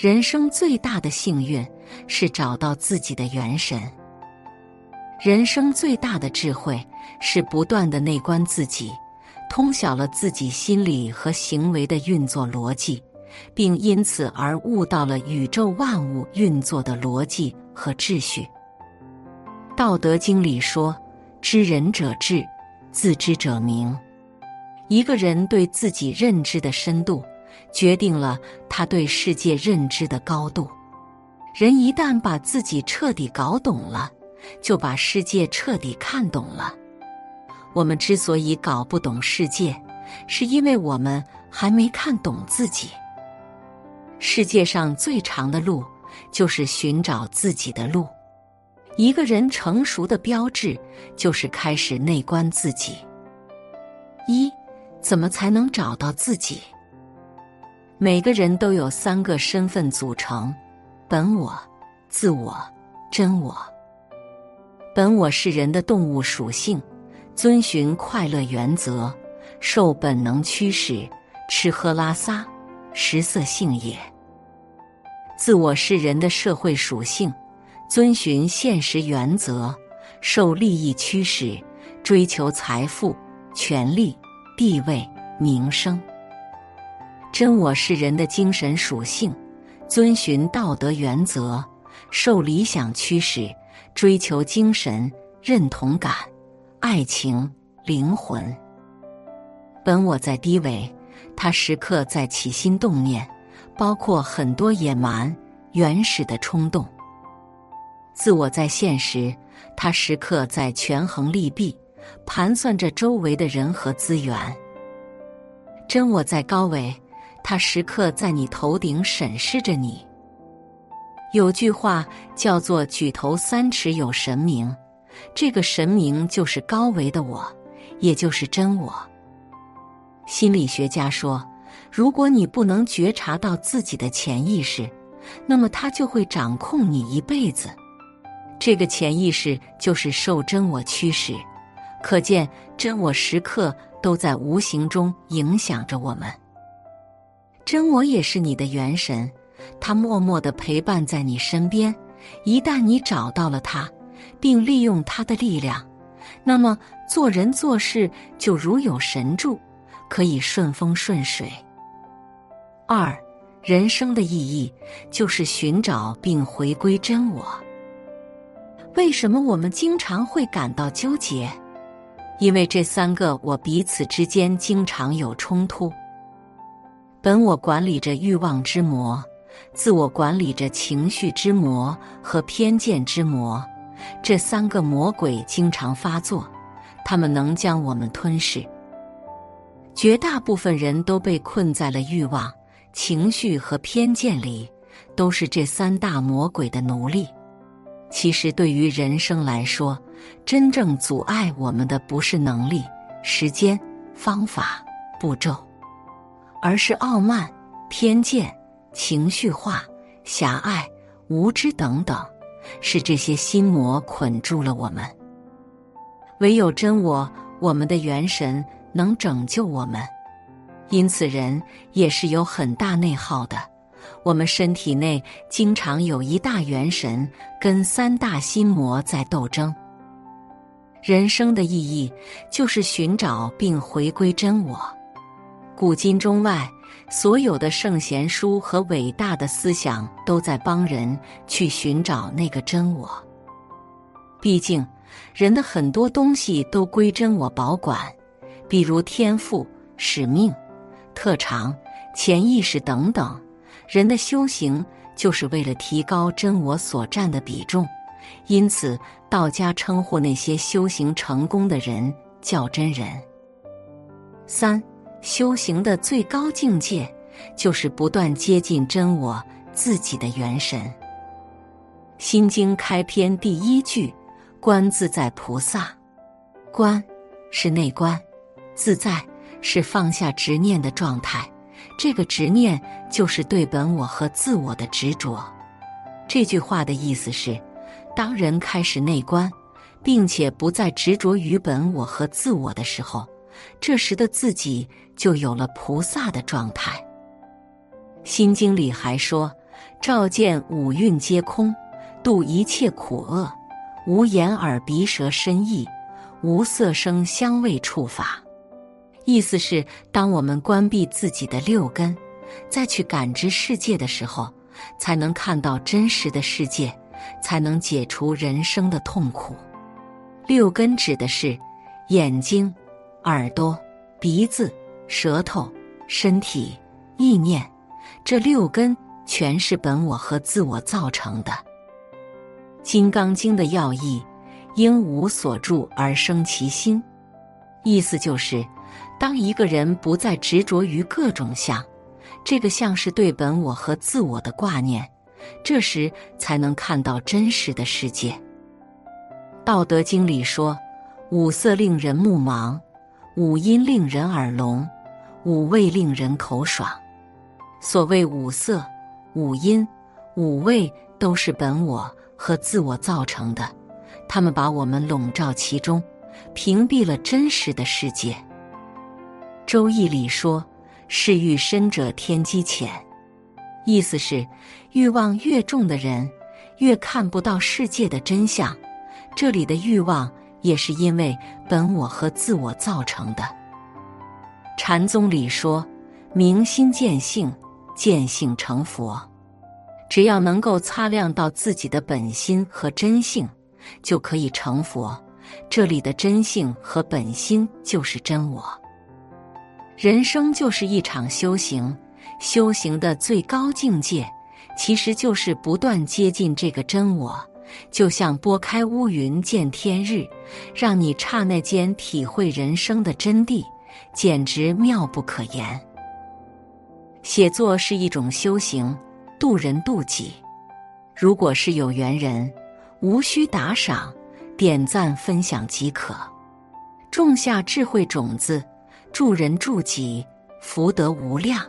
人生最大的幸运是找到自己的元神。人生最大的智慧是不断的内观自己，通晓了自己心理和行为的运作逻辑，并因此而悟到了宇宙万物运作的逻辑和秩序。《道德经》里说：“知人者智，自知者明。”一个人对自己认知的深度。决定了他对世界认知的高度。人一旦把自己彻底搞懂了，就把世界彻底看懂了。我们之所以搞不懂世界，是因为我们还没看懂自己。世界上最长的路，就是寻找自己的路。一个人成熟的标志，就是开始内观自己。一，怎么才能找到自己？每个人都有三个身份组成：本我、自我、真我。本我是人的动物属性，遵循快乐原则，受本能驱使，吃喝拉撒，食色性也。自我是人的社会属性，遵循现实原则，受利益驱使，追求财富、权力、地位、名声。真我是人的精神属性，遵循道德原则，受理想驱使，追求精神认同感、爱情、灵魂。本我在低维，他时刻在起心动念，包括很多野蛮、原始的冲动。自我在现实，他时刻在权衡利弊，盘算着周围的人和资源。真我在高维。他时刻在你头顶审视着你。有句话叫做“举头三尺有神明”，这个神明就是高维的我，也就是真我。心理学家说，如果你不能觉察到自己的潜意识，那么他就会掌控你一辈子。这个潜意识就是受真我驱使，可见真我时刻都在无形中影响着我们。真我也是你的元神，他默默的陪伴在你身边。一旦你找到了他，并利用他的力量，那么做人做事就如有神助，可以顺风顺水。二，人生的意义就是寻找并回归真我。为什么我们经常会感到纠结？因为这三个我彼此之间经常有冲突。本我管理着欲望之魔，自我管理着情绪之魔和偏见之魔。这三个魔鬼经常发作，他们能将我们吞噬。绝大部分人都被困在了欲望、情绪和偏见里，都是这三大魔鬼的奴隶。其实，对于人生来说，真正阻碍我们的不是能力、时间、方法、步骤。而是傲慢、偏见、情绪化、狭隘、无知等等，是这些心魔捆住了我们。唯有真我，我们的元神能拯救我们。因此，人也是有很大内耗的。我们身体内经常有一大元神跟三大心魔在斗争。人生的意义就是寻找并回归真我。古今中外，所有的圣贤书和伟大的思想都在帮人去寻找那个真我。毕竟，人的很多东西都归真我保管，比如天赋、使命、特长、潜意识等等。人的修行就是为了提高真我所占的比重，因此道家称呼那些修行成功的人叫真人。三。修行的最高境界，就是不断接近真我自己的元神。《心经》开篇第一句：“观自在菩萨。”观是内观，自在是放下执念的状态。这个执念就是对本我和自我的执着。这句话的意思是，当人开始内观，并且不再执着于本我和自我的时候。这时的自己就有了菩萨的状态。心经里还说：“照见五蕴皆空，度一切苦厄，无眼耳鼻舌身意，无色声香味触法。意思是，当我们关闭自己的六根，再去感知世界的时候，才能看到真实的世界，才能解除人生的痛苦。六根指的是眼睛、耳朵、鼻子、舌头、身体、意念，这六根全是本我和自我造成的。《金刚经》的要义：应无所住而生其心，意思就是。当一个人不再执着于各种相，这个相是对本我和自我的挂念，这时才能看到真实的世界。《道德经》里说：“五色令人目盲，五音令人耳聋，五味令人口爽。”所谓五色、五音、五味，都是本我和自我造成的，他们把我们笼罩其中，屏蔽了真实的世界。《周易》里说：“是欲深者天机浅。”意思是，欲望越重的人，越看不到世界的真相。这里的欲望，也是因为本我和自我造成的。禅宗里说：“明心见性，见性成佛。”只要能够擦亮到自己的本心和真性，就可以成佛。这里的真性和本心，就是真我。人生就是一场修行，修行的最高境界，其实就是不断接近这个真我，就像拨开乌云见天日，让你刹那间体会人生的真谛，简直妙不可言。写作是一种修行，渡人渡己。如果是有缘人，无需打赏，点赞分享即可，种下智慧种子。助人助己，福德无量。